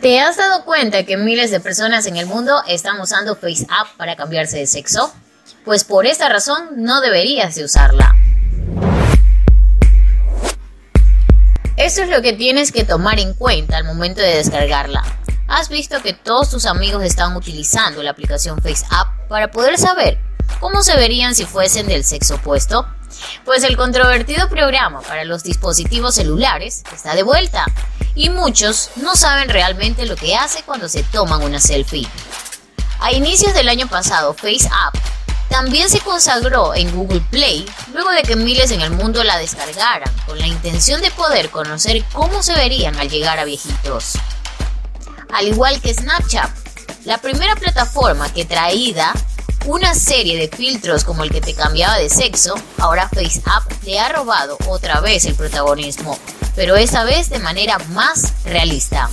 ¿Te has dado cuenta que miles de personas en el mundo están usando FaceApp para cambiarse de sexo? Pues por esta razón no deberías de usarla. Esto es lo que tienes que tomar en cuenta al momento de descargarla. ¿Has visto que todos tus amigos están utilizando la aplicación FaceApp para poder saber cómo se verían si fuesen del sexo opuesto? Pues el controvertido programa para los dispositivos celulares está de vuelta y muchos no saben realmente lo que hace cuando se toman una selfie. A inicios del año pasado, FaceApp también se consagró en Google Play luego de que miles en el mundo la descargaran con la intención de poder conocer cómo se verían al llegar a viejitos. Al igual que Snapchat, la primera plataforma que traída una serie de filtros como el que te cambiaba de sexo, ahora FaceApp le ha robado otra vez el protagonismo, pero esta vez de manera más realista.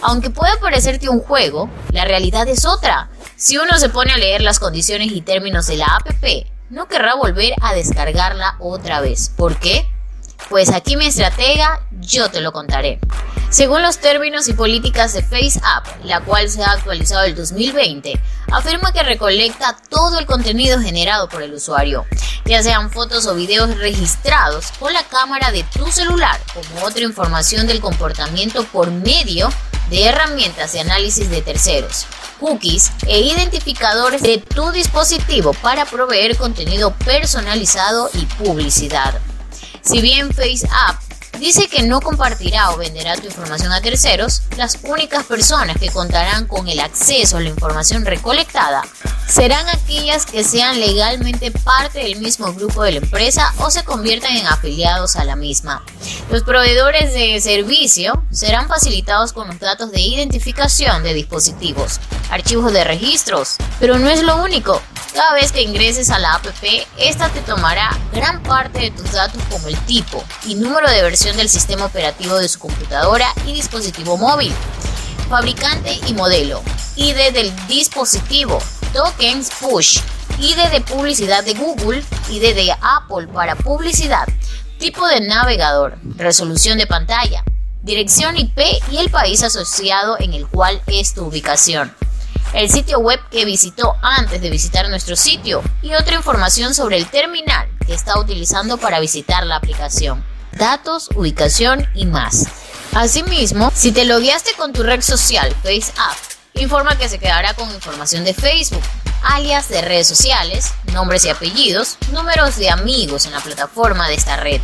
Aunque pueda parecerte un juego, la realidad es otra. Si uno se pone a leer las condiciones y términos de la app, no querrá volver a descargarla otra vez. ¿Por qué? Pues aquí mi estratega, yo te lo contaré. Según los términos y políticas de FaceApp, la cual se ha actualizado el 2020, afirma que recolecta todo el contenido generado por el usuario, ya sean fotos o videos registrados con la cámara de tu celular, como otra información del comportamiento por medio de herramientas de análisis de terceros, cookies e identificadores de tu dispositivo para proveer contenido personalizado y publicidad. Si bien FaceApp dice que no compartirá o venderá tu información a terceros, las únicas personas que contarán con el acceso a la información recolectada serán aquellas que sean legalmente parte del mismo grupo de la empresa o se conviertan en afiliados a la misma. Los proveedores de servicio serán facilitados con los datos de identificación de dispositivos, archivos de registros, pero no es lo único. Cada vez que ingreses a la app, esta te tomará gran parte de tus datos como el tipo y número de versión del sistema operativo de su computadora y dispositivo móvil, fabricante y modelo, ID del dispositivo, tokens push, ID de publicidad de Google, ID de Apple para publicidad, tipo de navegador, resolución de pantalla, dirección IP y el país asociado en el cual es tu ubicación el sitio web que visitó antes de visitar nuestro sitio y otra información sobre el terminal que está utilizando para visitar la aplicación, datos, ubicación y más. Asimismo, si te logueaste con tu red social FaceApp, informa que se quedará con información de Facebook, alias de redes sociales, nombres y apellidos, números de amigos en la plataforma de esta red.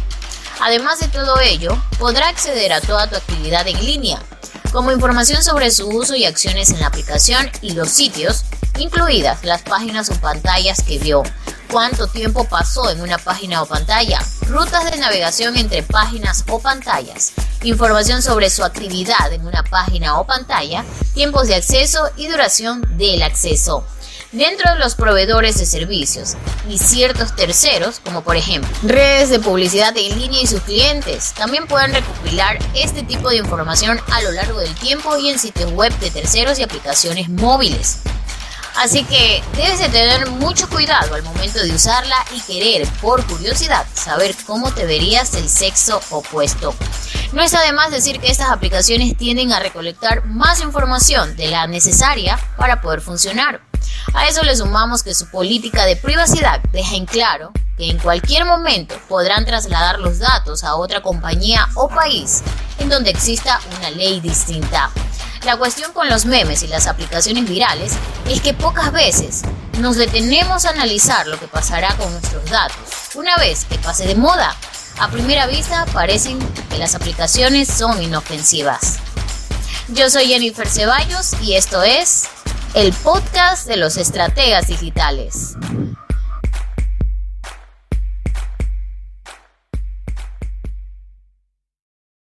Además de todo ello, podrá acceder a toda tu actividad en línea, como información sobre su uso y acciones en la aplicación y los sitios, incluidas las páginas o pantallas que vio, cuánto tiempo pasó en una página o pantalla, rutas de navegación entre páginas o pantallas, información sobre su actividad en una página o pantalla, tiempos de acceso y duración del acceso dentro de los proveedores de servicios y ciertos terceros, como por ejemplo redes de publicidad en línea y sus clientes, también pueden recopilar este tipo de información a lo largo del tiempo y en sitios web de terceros y aplicaciones móviles. Así que debes de tener mucho cuidado al momento de usarla y querer, por curiosidad, saber cómo te verías del sexo opuesto. No es además decir que estas aplicaciones tienden a recolectar más información de la necesaria para poder funcionar. A eso le sumamos que su política de privacidad deja en claro que en cualquier momento podrán trasladar los datos a otra compañía o país en donde exista una ley distinta. La cuestión con los memes y las aplicaciones virales es que pocas veces nos detenemos a analizar lo que pasará con nuestros datos. Una vez que pase de moda, a primera vista parecen que las aplicaciones son inofensivas. Yo soy Jennifer Ceballos y esto es el podcast de los estrategas digitales.